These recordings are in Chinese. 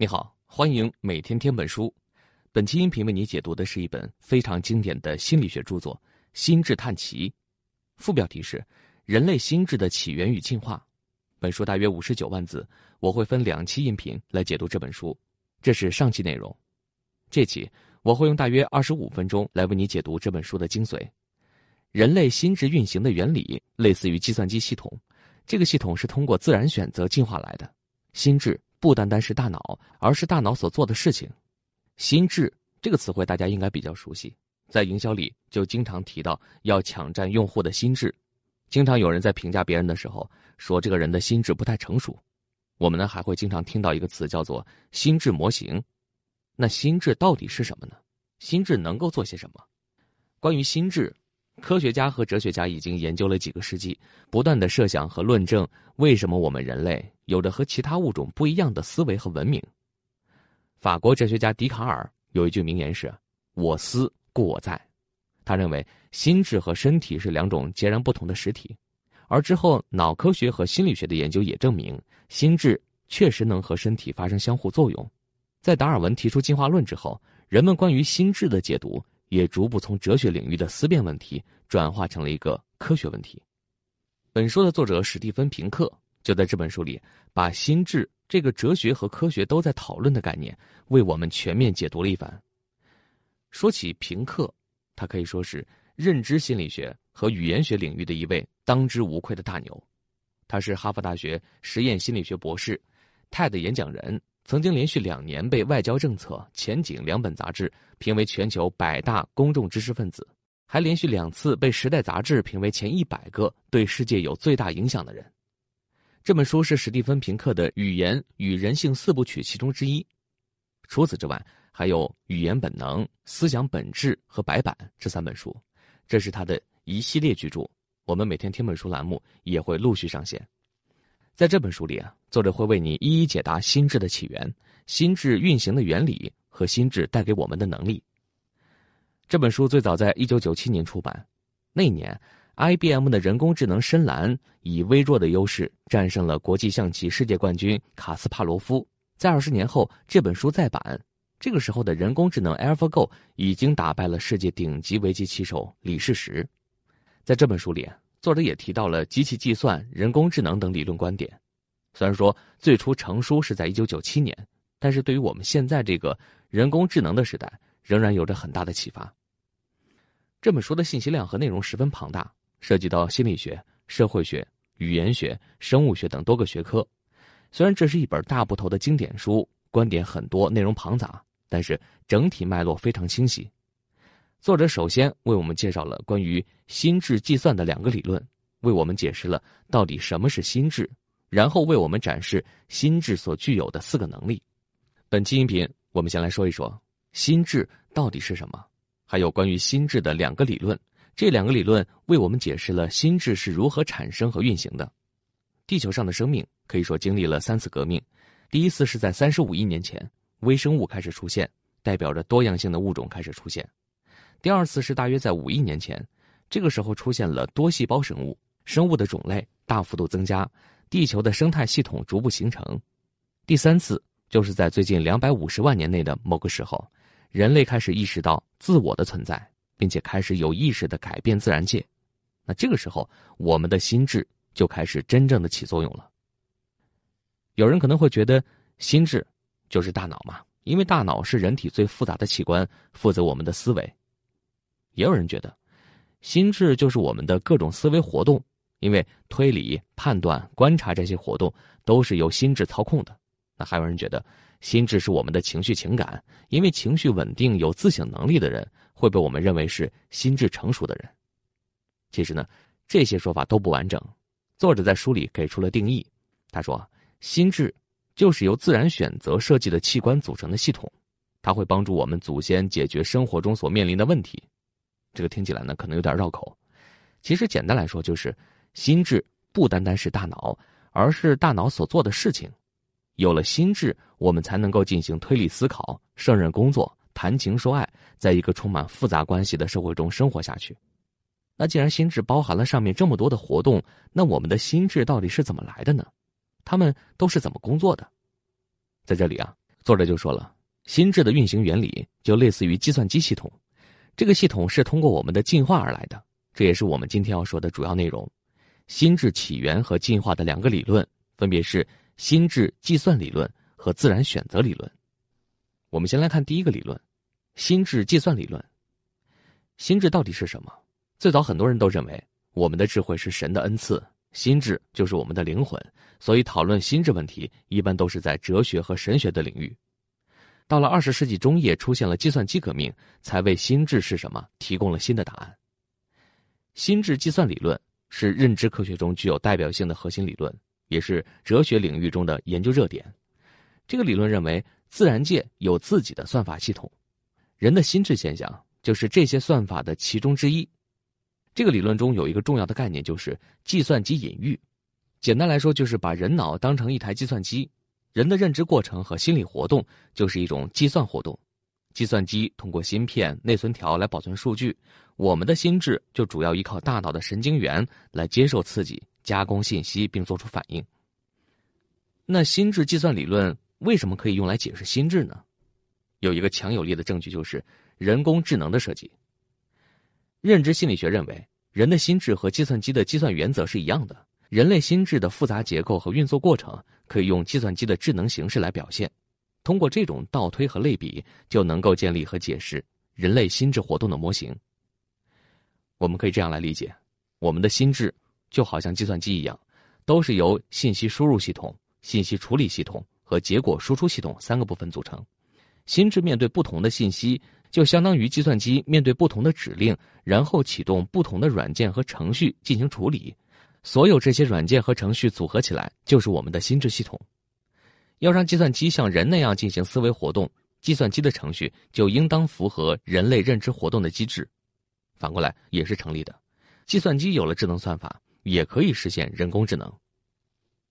你好，欢迎每天听本书。本期音频为你解读的是一本非常经典的心理学著作《心智探奇》，副标题是《人类心智的起源与进化》。本书大约五十九万字，我会分两期音频来解读这本书。这是上期内容，这期我会用大约二十五分钟来为你解读这本书的精髓。人类心智运行的原理类似于计算机系统，这个系统是通过自然选择进化来的。心智。不单单是大脑，而是大脑所做的事情。心智这个词汇大家应该比较熟悉，在营销里就经常提到要抢占用户的心智。经常有人在评价别人的时候说这个人的心智不太成熟。我们呢还会经常听到一个词叫做心智模型。那心智到底是什么呢？心智能够做些什么？关于心智。科学家和哲学家已经研究了几个世纪，不断的设想和论证为什么我们人类有着和其他物种不一样的思维和文明。法国哲学家笛卡尔有一句名言是：“我思故我在。”他认为心智和身体是两种截然不同的实体，而之后脑科学和心理学的研究也证明，心智确实能和身体发生相互作用。在达尔文提出进化论之后，人们关于心智的解读。也逐步从哲学领域的思辨问题转化成了一个科学问题。本书的作者史蒂芬·平克就在这本书里，把心智这个哲学和科学都在讨论的概念，为我们全面解读了一番。说起平克，他可以说是认知心理学和语言学领域的一位当之无愧的大牛。他是哈佛大学实验心理学博士，TED 演讲人。曾经连续两年被《外交政策》《前景》两本杂志评为全球百大公众知识分子，还连续两次被《时代》杂志评为前一百个对世界有最大影响的人。这本书是史蒂芬·平克的《语言与人性》四部曲其中之一。除此之外，还有《语言本能》《思想本质》和《白板》这三本书，这是他的一系列巨著。我们每天听本书栏目也会陆续上线。在这本书里啊，作者会为你一一解答心智的起源、心智运行的原理和心智带给我们的能力。这本书最早在一九九七年出版，那一年，IBM 的人工智能深蓝以微弱的优势战胜了国际象棋世界冠军卡斯帕罗夫。在二十年后，这本书再版，这个时候的人工智能 AlphaGo 已经打败了世界顶级围棋棋手李世石。在这本书里。作者也提到了机器计算、人工智能等理论观点。虽然说最初成书是在一九九七年，但是对于我们现在这个人工智能的时代，仍然有着很大的启发。这本书的信息量和内容十分庞大，涉及到心理学、社会学、语言学、生物学等多个学科。虽然这是一本大部头的经典书，观点很多，内容庞杂，但是整体脉络非常清晰。作者首先为我们介绍了关于心智计算的两个理论，为我们解释了到底什么是心智，然后为我们展示心智所具有的四个能力。本期音频，我们先来说一说心智到底是什么，还有关于心智的两个理论。这两个理论为我们解释了心智是如何产生和运行的。地球上的生命可以说经历了三次革命，第一次是在三十五亿年前，微生物开始出现，代表着多样性的物种开始出现。第二次是大约在五亿年前，这个时候出现了多细胞生物，生物的种类大幅度增加，地球的生态系统逐步形成。第三次就是在最近两百五十万年内的某个时候，人类开始意识到自我的存在，并且开始有意识的改变自然界。那这个时候，我们的心智就开始真正的起作用了。有人可能会觉得，心智就是大脑嘛，因为大脑是人体最复杂的器官，负责我们的思维。也有人觉得，心智就是我们的各种思维活动，因为推理、判断、观察这些活动都是由心智操控的。那还有人觉得，心智是我们的情绪情感，因为情绪稳定、有自省能力的人会被我们认为是心智成熟的人。其实呢，这些说法都不完整。作者在书里给出了定义，他说：“心智就是由自然选择设计的器官组成的系统，它会帮助我们祖先解决生活中所面临的问题。”这个听起来呢，可能有点绕口。其实简单来说，就是心智不单单是大脑，而是大脑所做的事情。有了心智，我们才能够进行推理思考、胜任工作、谈情说爱，在一个充满复杂关系的社会中生活下去。那既然心智包含了上面这么多的活动，那我们的心智到底是怎么来的呢？他们都是怎么工作的？在这里啊，作者就说了，心智的运行原理就类似于计算机系统，这个系统是通过我们的进化而来的，这也是我们今天要说的主要内容。心智起源和进化的两个理论，分别是心智计算理论和自然选择理论。我们先来看第一个理论，心智计算理论。心智到底是什么？最早很多人都认为我们的智慧是神的恩赐，心智就是我们的灵魂，所以讨论心智问题一般都是在哲学和神学的领域。到了二十世纪中叶，出现了计算机革命，才为心智是什么提供了新的答案。心智计算理论是认知科学中具有代表性的核心理论，也是哲学领域中的研究热点。这个理论认为，自然界有自己的算法系统，人的心智现象。就是这些算法的其中之一。这个理论中有一个重要的概念，就是计算机隐喻。简单来说，就是把人脑当成一台计算机，人的认知过程和心理活动就是一种计算活动。计算机通过芯片、内存条来保存数据，我们的心智就主要依靠大脑的神经元来接受刺激、加工信息并做出反应。那心智计算理论为什么可以用来解释心智呢？有一个强有力的证据就是。人工智能的设计，认知心理学认为，人的心智和计算机的计算原则是一样的。人类心智的复杂结构和运作过程可以用计算机的智能形式来表现。通过这种倒推和类比，就能够建立和解释人类心智活动的模型。我们可以这样来理解：我们的心智就好像计算机一样，都是由信息输入系统、信息处理系统和结果输出系统三个部分组成。心智面对不同的信息。就相当于计算机面对不同的指令，然后启动不同的软件和程序进行处理。所有这些软件和程序组合起来，就是我们的心智系统。要让计算机像人那样进行思维活动，计算机的程序就应当符合人类认知活动的机制。反过来也是成立的。计算机有了智能算法，也可以实现人工智能。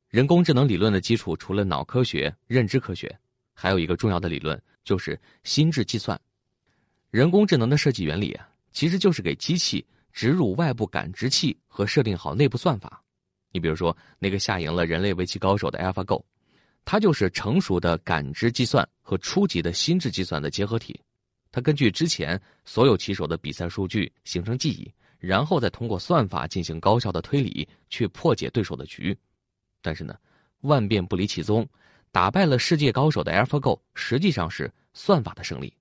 人工智能理论的基础除了脑科学、认知科学，还有一个重要的理论，就是心智计算。人工智能的设计原理啊，其实就是给机器植入外部感知器和设定好内部算法。你比如说，那个下赢了人类围棋高手的 AlphaGo，它就是成熟的感知计算和初级的心智计算的结合体。它根据之前所有棋手的比赛数据形成记忆，然后再通过算法进行高效的推理，去破解对手的局。但是呢，万变不离其宗，打败了世界高手的 AlphaGo 实际上是算法的胜利。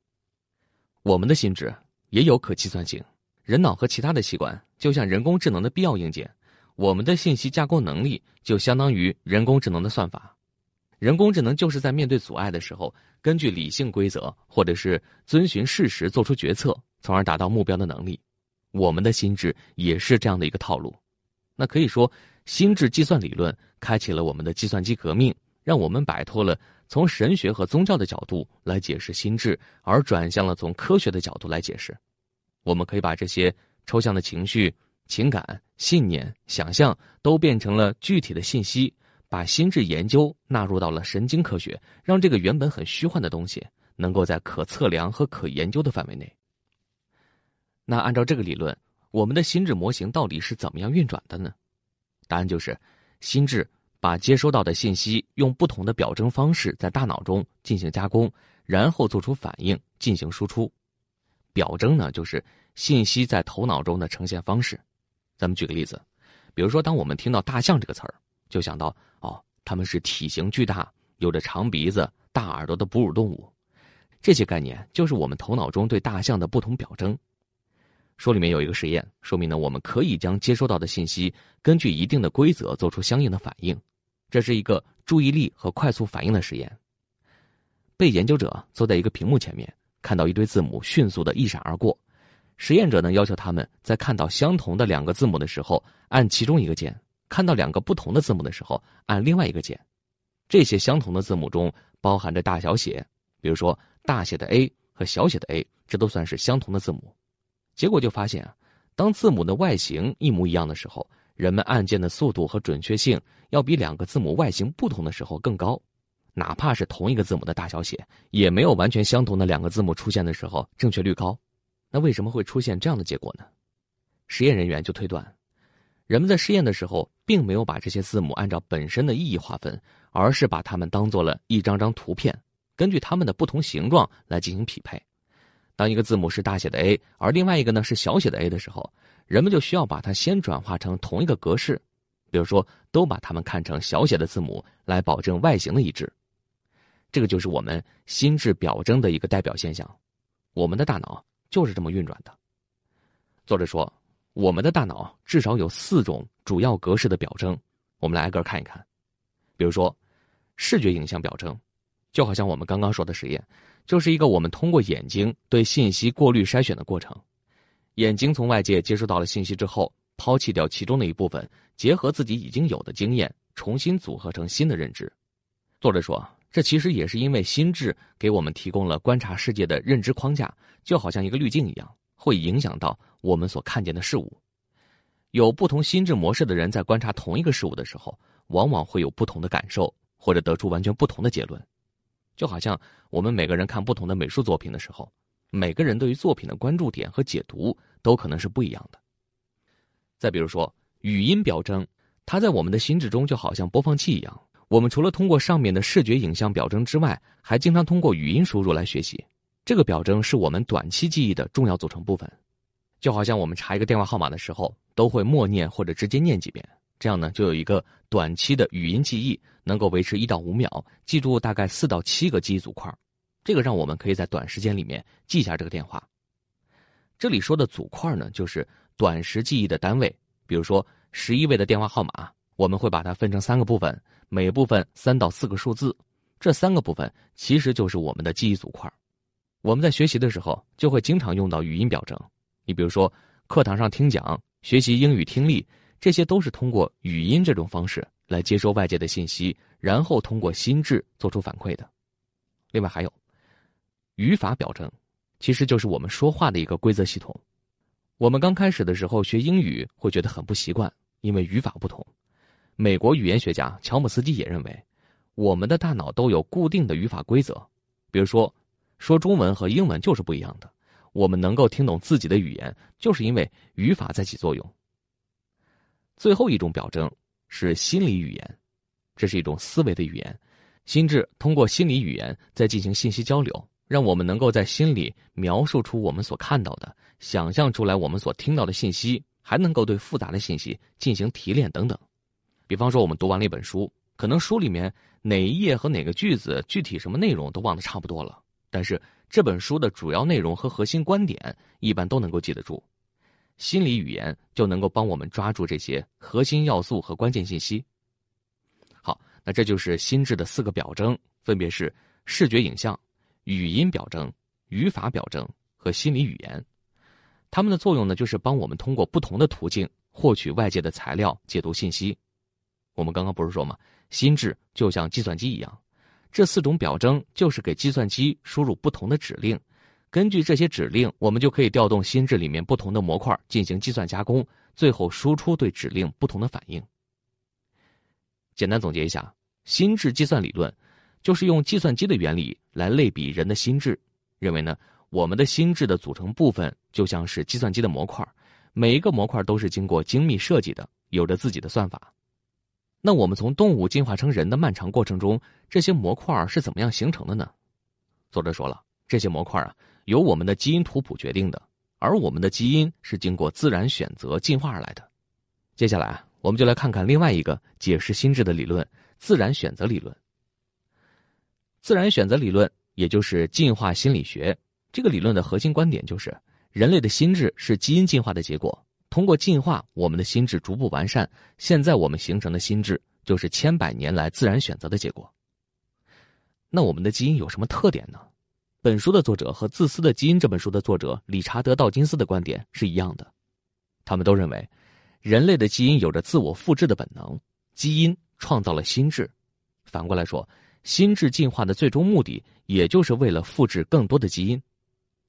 我们的心智也有可计算性，人脑和其他的器官就像人工智能的必要硬件，我们的信息架构能力就相当于人工智能的算法。人工智能就是在面对阻碍的时候，根据理性规则或者是遵循事实做出决策，从而达到目标的能力。我们的心智也是这样的一个套路。那可以说，心智计算理论开启了我们的计算机革命，让我们摆脱了。从神学和宗教的角度来解释心智，而转向了从科学的角度来解释。我们可以把这些抽象的情绪、情感、信念、想象都变成了具体的信息，把心智研究纳入到了神经科学，让这个原本很虚幻的东西能够在可测量和可研究的范围内。那按照这个理论，我们的心智模型到底是怎么样运转的呢？答案就是心智。把接收到的信息用不同的表征方式在大脑中进行加工，然后做出反应进行输出。表征呢，就是信息在头脑中的呈现方式。咱们举个例子，比如说，当我们听到“大象”这个词儿，就想到哦，它们是体型巨大、有着长鼻子、大耳朵的哺乳动物。这些概念就是我们头脑中对大象的不同表征。书里面有一个实验，说明呢，我们可以将接收到的信息根据一定的规则做出相应的反应。这是一个注意力和快速反应的实验。被研究者坐在一个屏幕前面，看到一堆字母迅速的一闪而过。实验者呢要求他们在看到相同的两个字母的时候按其中一个键，看到两个不同的字母的时候按另外一个键。这些相同的字母中包含着大小写，比如说大写的 A 和小写的 a，这都算是相同的字母。结果就发现啊，当字母的外形一模一样的时候，人们按键的速度和准确性要比两个字母外形不同的时候更高。哪怕是同一个字母的大小写，也没有完全相同的两个字母出现的时候正确率高。那为什么会出现这样的结果呢？实验人员就推断，人们在试验的时候并没有把这些字母按照本身的意义划分，而是把它们当做了一张张图片，根据它们的不同形状来进行匹配。当一个字母是大写的 A，而另外一个呢是小写的 a 的时候，人们就需要把它先转化成同一个格式，比如说都把它们看成小写的字母，来保证外形的一致。这个就是我们心智表征的一个代表现象。我们的大脑就是这么运转的。作者说，我们的大脑至少有四种主要格式的表征，我们来挨个看一看。比如说，视觉影像表征，就好像我们刚刚说的实验。就是一个我们通过眼睛对信息过滤筛选的过程。眼睛从外界接收到了信息之后，抛弃掉其中的一部分，结合自己已经有的经验，重新组合成新的认知。作者说，这其实也是因为心智给我们提供了观察世界的认知框架，就好像一个滤镜一样，会影响到我们所看见的事物。有不同心智模式的人在观察同一个事物的时候，往往会有不同的感受，或者得出完全不同的结论。就好像我们每个人看不同的美术作品的时候，每个人对于作品的关注点和解读都可能是不一样的。再比如说语音表征，它在我们的心智中就好像播放器一样，我们除了通过上面的视觉影像表征之外，还经常通过语音输入来学习。这个表征是我们短期记忆的重要组成部分，就好像我们查一个电话号码的时候，都会默念或者直接念几遍。这样呢，就有一个短期的语音记忆，能够维持一到五秒，记住大概四到七个记忆组块这个让我们可以在短时间里面记下这个电话。这里说的组块呢，就是短时记忆的单位。比如说十一位的电话号码，我们会把它分成三个部分，每部分三到四个数字。这三个部分其实就是我们的记忆组块我们在学习的时候就会经常用到语音表征。你比如说课堂上听讲、学习英语听力。这些都是通过语音这种方式来接收外界的信息，然后通过心智做出反馈的。另外还有语法表征，其实就是我们说话的一个规则系统。我们刚开始的时候学英语会觉得很不习惯，因为语法不同。美国语言学家乔姆斯基也认为，我们的大脑都有固定的语法规则。比如说，说中文和英文就是不一样的。我们能够听懂自己的语言，就是因为语法在起作用。最后一种表征是心理语言，这是一种思维的语言，心智通过心理语言在进行信息交流，让我们能够在心里描述出我们所看到的，想象出来我们所听到的信息，还能够对复杂的信息进行提炼等等。比方说，我们读完了一本书，可能书里面哪一页和哪个句子具体什么内容都忘得差不多了，但是这本书的主要内容和核心观点一般都能够记得住。心理语言就能够帮我们抓住这些核心要素和关键信息。好，那这就是心智的四个表征，分别是视觉影像、语音表征、语法表征和心理语言。它们的作用呢，就是帮我们通过不同的途径获取外界的材料、解读信息。我们刚刚不是说吗？心智就像计算机一样，这四种表征就是给计算机输入不同的指令。根据这些指令，我们就可以调动心智里面不同的模块进行计算加工，最后输出对指令不同的反应。简单总结一下，心智计算理论就是用计算机的原理来类比人的心智，认为呢，我们的心智的组成部分就像是计算机的模块，每一个模块都是经过精密设计的，有着自己的算法。那我们从动物进化成人的漫长过程中，这些模块是怎么样形成的呢？作者说了，这些模块啊。由我们的基因图谱决定的，而我们的基因是经过自然选择进化而来的。接下来啊，我们就来看看另外一个解释心智的理论——自然选择理论。自然选择理论也就是进化心理学，这个理论的核心观点就是，人类的心智是基因进化的结果。通过进化，我们的心智逐步完善，现在我们形成的心智就是千百年来自然选择的结果。那我们的基因有什么特点呢？本书的作者和《自私的基因》这本书的作者理查德·道金斯的观点是一样的，他们都认为，人类的基因有着自我复制的本能，基因创造了心智。反过来说，心智进化的最终目的，也就是为了复制更多的基因。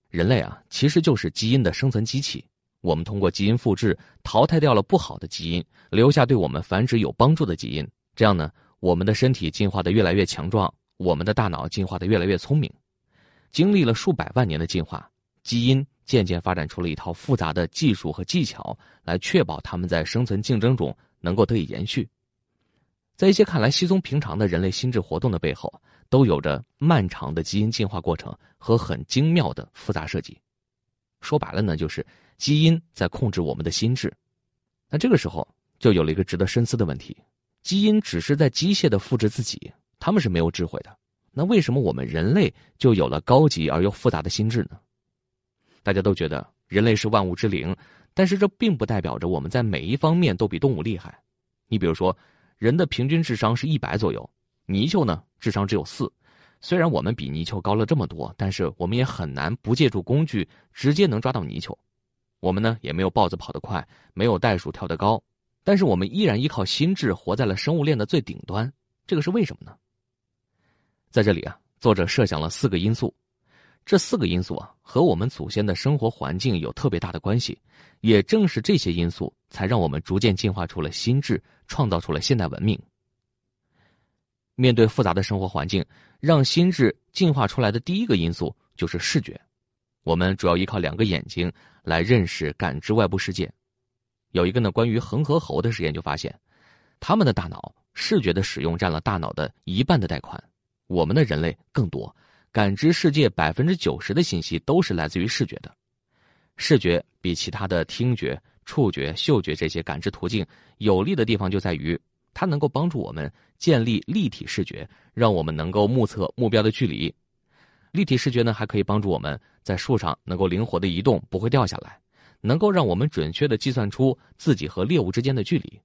人类啊，其实就是基因的生存机器。我们通过基因复制，淘汰掉了不好的基因，留下对我们繁殖有帮助的基因。这样呢，我们的身体进化的越来越强壮，我们的大脑进化的越来越聪明。经历了数百万年的进化，基因渐渐发展出了一套复杂的技术和技巧，来确保它们在生存竞争中能够得以延续。在一些看来稀松平常的人类心智活动的背后，都有着漫长的基因进化过程和很精妙的复杂设计。说白了呢，就是基因在控制我们的心智。那这个时候就有了一个值得深思的问题：基因只是在机械的复制自己，他们是没有智慧的。那为什么我们人类就有了高级而又复杂的心智呢？大家都觉得人类是万物之灵，但是这并不代表着我们在每一方面都比动物厉害。你比如说，人的平均智商是一百左右，泥鳅呢智商只有四。虽然我们比泥鳅高了这么多，但是我们也很难不借助工具直接能抓到泥鳅。我们呢也没有豹子跑得快，没有袋鼠跳得高，但是我们依然依靠心智活在了生物链的最顶端。这个是为什么呢？在这里啊，作者设想了四个因素，这四个因素啊和我们祖先的生活环境有特别大的关系，也正是这些因素才让我们逐渐进化出了心智，创造出了现代文明。面对复杂的生活环境，让心智进化出来的第一个因素就是视觉。我们主要依靠两个眼睛来认识、感知外部世界。有一个呢关于恒河猴的实验就发现，他们的大脑视觉的使用占了大脑的一半的带宽。我们的人类更多，感知世界百分之九十的信息都是来自于视觉的。视觉比其他的听觉、触觉、嗅觉这些感知途径有利的地方就在于，它能够帮助我们建立立体视觉，让我们能够目测目标的距离。立体视觉呢，还可以帮助我们在树上能够灵活的移动，不会掉下来，能够让我们准确的计算出自己和猎物之间的距离。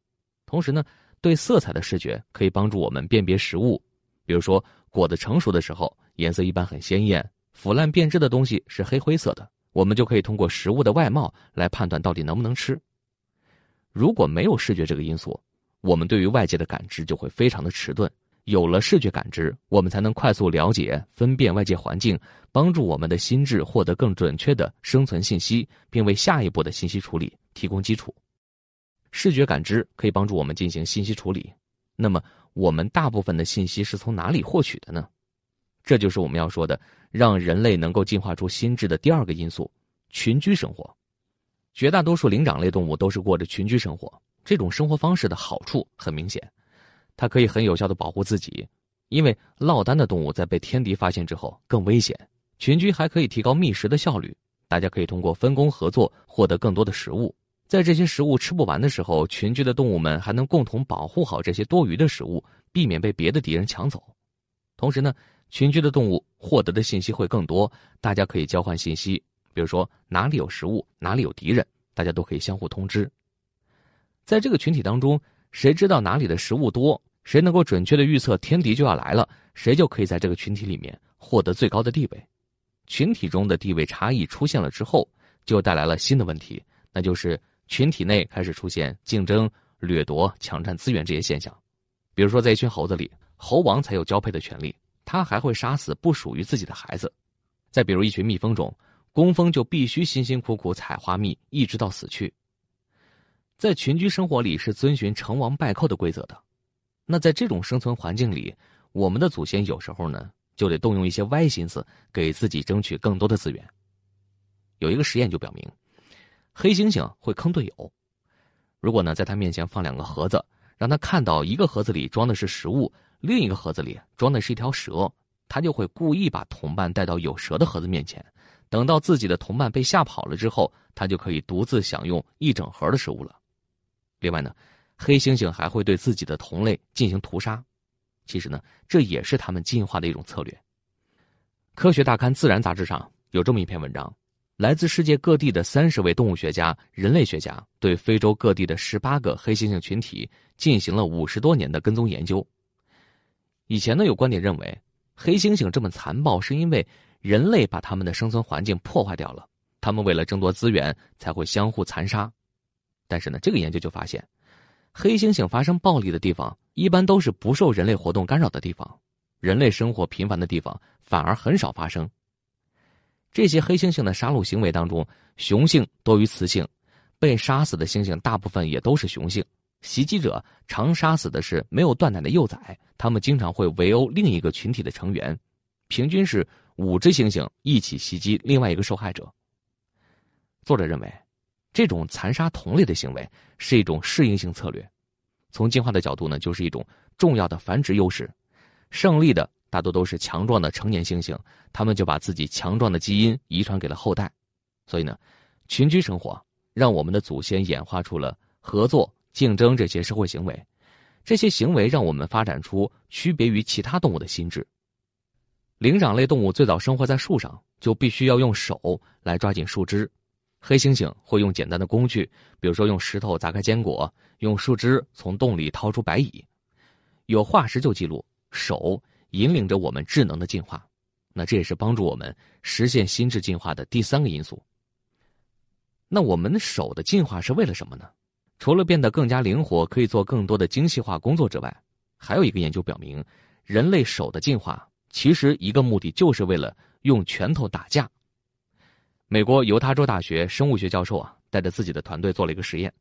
同时呢，对色彩的视觉可以帮助我们辨别食物，比如说。果子成熟的时候，颜色一般很鲜艳；腐烂变质的东西是黑灰色的。我们就可以通过食物的外貌来判断到底能不能吃。如果没有视觉这个因素，我们对于外界的感知就会非常的迟钝。有了视觉感知，我们才能快速了解、分辨外界环境，帮助我们的心智获得更准确的生存信息，并为下一步的信息处理提供基础。视觉感知可以帮助我们进行信息处理。那么。我们大部分的信息是从哪里获取的呢？这就是我们要说的，让人类能够进化出心智的第二个因素——群居生活。绝大多数灵长类动物都是过着群居生活，这种生活方式的好处很明显，它可以很有效的保护自己，因为落单的动物在被天敌发现之后更危险。群居还可以提高觅食的效率，大家可以通过分工合作获得更多的食物。在这些食物吃不完的时候，群居的动物们还能共同保护好这些多余的食物，避免被别的敌人抢走。同时呢，群居的动物获得的信息会更多，大家可以交换信息，比如说哪里有食物，哪里有敌人，大家都可以相互通知。在这个群体当中，谁知道哪里的食物多，谁能够准确的预测天敌就要来了，谁就可以在这个群体里面获得最高的地位。群体中的地位差异出现了之后，就带来了新的问题，那就是。群体内开始出现竞争、掠夺、抢占资源这些现象，比如说在一群猴子里，猴王才有交配的权利，他还会杀死不属于自己的孩子；再比如一群蜜蜂中，工蜂就必须辛辛苦苦采花蜜，一直到死去。在群居生活里是遵循成王败寇的规则的，那在这种生存环境里，我们的祖先有时候呢就得动用一些歪心思，给自己争取更多的资源。有一个实验就表明。黑猩猩会坑队友，如果呢在他面前放两个盒子，让他看到一个盒子里装的是食物，另一个盒子里装的是一条蛇，他就会故意把同伴带到有蛇的盒子面前，等到自己的同伴被吓跑了之后，他就可以独自享用一整盒的食物了。另外呢，黑猩猩还会对自己的同类进行屠杀，其实呢这也是他们进化的一种策略。科学大刊《自然》杂志上有这么一篇文章。来自世界各地的三十位动物学家、人类学家对非洲各地的十八个黑猩猩群体进行了五十多年的跟踪研究。以前呢，有观点认为黑猩猩这么残暴是因为人类把他们的生存环境破坏掉了，他们为了争夺资源才会相互残杀。但是呢，这个研究就发现，黑猩猩发生暴力的地方一般都是不受人类活动干扰的地方，人类生活频繁的地方反而很少发生。这些黑猩猩的杀戮行为当中，雄性多于雌性，被杀死的猩猩大部分也都是雄性。袭击者常杀死的是没有断奶的幼崽，他们经常会围殴另一个群体的成员，平均是五只猩猩一起袭击另外一个受害者。作者认为，这种残杀同类的行为是一种适应性策略，从进化的角度呢，就是一种重要的繁殖优势。胜利的大多都是强壮的成年猩猩，他们就把自己强壮的基因遗传给了后代。所以呢，群居生活让我们的祖先演化出了合作、竞争这些社会行为，这些行为让我们发展出区别于其他动物的心智。灵长类动物最早生活在树上，就必须要用手来抓紧树枝。黑猩猩会用简单的工具，比如说用石头砸开坚果，用树枝从洞里掏出白蚁。有化石就记录，手引领着我们智能的进化，那这也是帮助我们实现心智进化的第三个因素。那我们的手的进化是为了什么呢？除了变得更加灵活，可以做更多的精细化工作之外，还有一个研究表明，人类手的进化。其实，一个目的就是为了用拳头打架。美国犹他州大学生物学教授啊，带着自己的团队做了一个实验，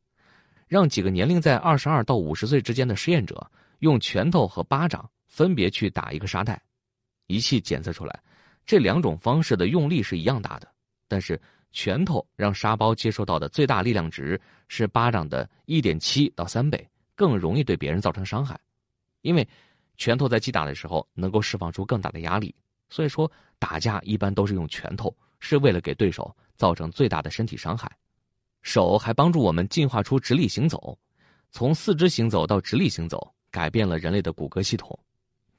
让几个年龄在二十二到五十岁之间的实验者用拳头和巴掌分别去打一个沙袋，仪器检测出来，这两种方式的用力是一样大的，但是拳头让沙包接受到的最大力量值是巴掌的一点七到三倍，更容易对别人造成伤害，因为。拳头在击打的时候能够释放出更大的压力，所以说打架一般都是用拳头，是为了给对手造成最大的身体伤害。手还帮助我们进化出直立行走，从四肢行走到直立行走，改变了人类的骨骼系统。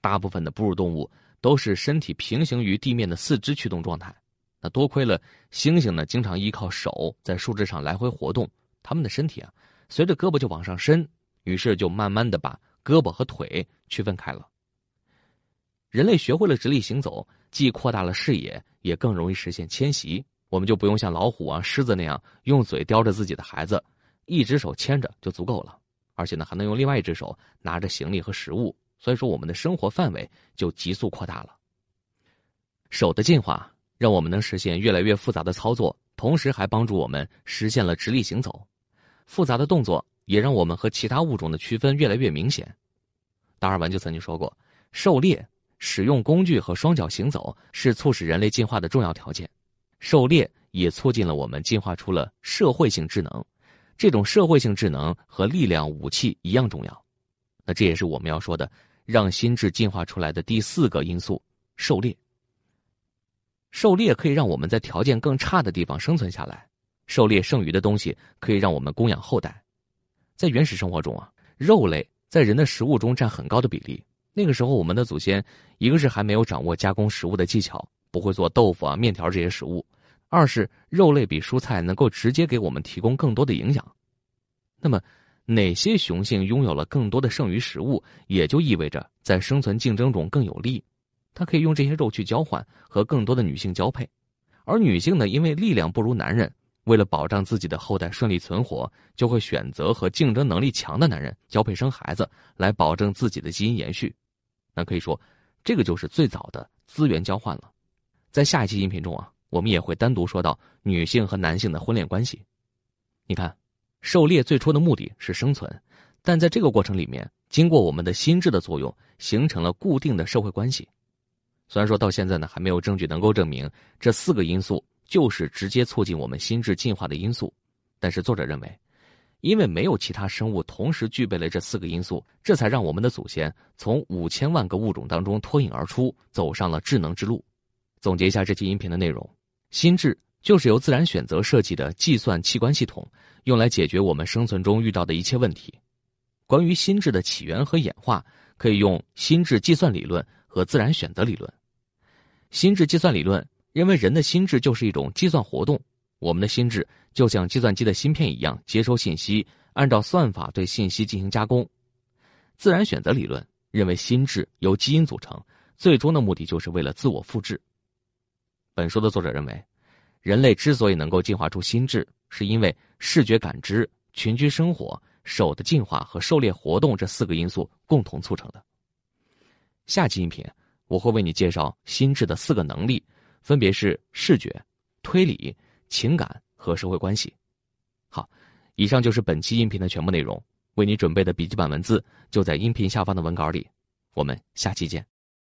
大部分的哺乳动物都是身体平行于地面的四肢驱动状态，那多亏了猩猩呢，经常依靠手在树枝上来回活动，它们的身体啊，随着胳膊就往上伸，于是就慢慢的把。胳膊和腿区分开了。人类学会了直立行走，既扩大了视野，也更容易实现迁徙。我们就不用像老虎啊、狮子那样用嘴叼着自己的孩子，一只手牵着就足够了。而且呢，还能用另外一只手拿着行李和食物。所以说，我们的生活范围就急速扩大了。手的进化让我们能实现越来越复杂的操作，同时还帮助我们实现了直立行走。复杂的动作。也让我们和其他物种的区分越来越明显。达尔文就曾经说过，狩猎、使用工具和双脚行走是促使人类进化的重要条件。狩猎也促进了我们进化出了社会性智能，这种社会性智能和力量武器一样重要。那这也是我们要说的，让心智进化出来的第四个因素——狩猎。狩猎可以让我们在条件更差的地方生存下来，狩猎剩余的东西可以让我们供养后代。在原始生活中啊，肉类在人的食物中占很高的比例。那个时候，我们的祖先一个是还没有掌握加工食物的技巧，不会做豆腐啊、面条这些食物；二是肉类比蔬菜能够直接给我们提供更多的营养。那么，哪些雄性拥有了更多的剩余食物，也就意味着在生存竞争中更有利。它可以用这些肉去交换，和更多的女性交配。而女性呢，因为力量不如男人。为了保障自己的后代顺利存活，就会选择和竞争能力强的男人交配生孩子，来保证自己的基因延续。那可以说，这个就是最早的资源交换了。在下一期音频中啊，我们也会单独说到女性和男性的婚恋关系。你看，狩猎最初的目的是生存，但在这个过程里面，经过我们的心智的作用，形成了固定的社会关系。虽然说到现在呢，还没有证据能够证明这四个因素。就是直接促进我们心智进化的因素，但是作者认为，因为没有其他生物同时具备了这四个因素，这才让我们的祖先从五千万个物种当中脱颖而出，走上了智能之路。总结一下这期音频的内容：心智就是由自然选择设计的计算器官系统，用来解决我们生存中遇到的一切问题。关于心智的起源和演化，可以用心智计算理论和自然选择理论。心智计算理论。认为人的心智就是一种计算活动，我们的心智就像计算机的芯片一样，接收信息，按照算法对信息进行加工。自然选择理论认为心智由基因组成，最终的目的就是为了自我复制。本书的作者认为，人类之所以能够进化出心智，是因为视觉感知、群居生活、手的进化和狩猎活动这四个因素共同促成的。下期音频我会为你介绍心智的四个能力。分别是视觉、推理、情感和社会关系。好，以上就是本期音频的全部内容。为你准备的笔记本文字就在音频下方的文稿里。我们下期见。